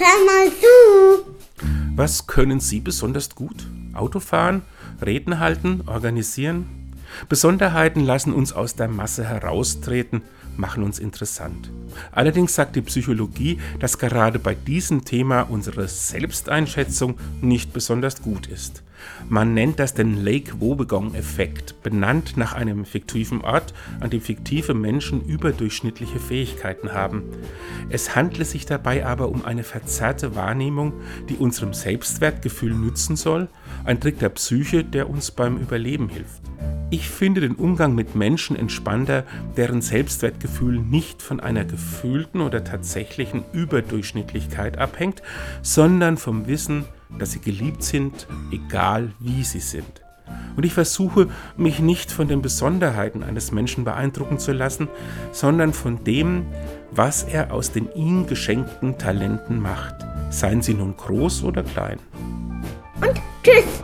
hör mal zu. Was können Sie besonders gut? Autofahren, Reden halten, organisieren? Besonderheiten lassen uns aus der Masse heraustreten, machen uns interessant. Allerdings sagt die Psychologie, dass gerade bei diesem Thema unsere Selbsteinschätzung nicht besonders gut ist. Man nennt das den Lake Wobegon-Effekt, benannt nach einem fiktiven Ort, an dem fiktive Menschen überdurchschnittliche Fähigkeiten haben. Es handle sich dabei aber um eine verzerrte Wahrnehmung, die unserem Selbstwertgefühl nützen soll, ein Trick der Psyche, der uns beim Überleben hilft. Ich finde den Umgang mit Menschen entspannter, deren Selbstwertgefühl nicht von einer gefühlten oder tatsächlichen Überdurchschnittlichkeit abhängt, sondern vom Wissen, dass sie geliebt sind, egal wie sie sind. Und ich versuche, mich nicht von den Besonderheiten eines Menschen beeindrucken zu lassen, sondern von dem, was er aus den ihm geschenkten Talenten macht, seien sie nun groß oder klein. Und tschüss.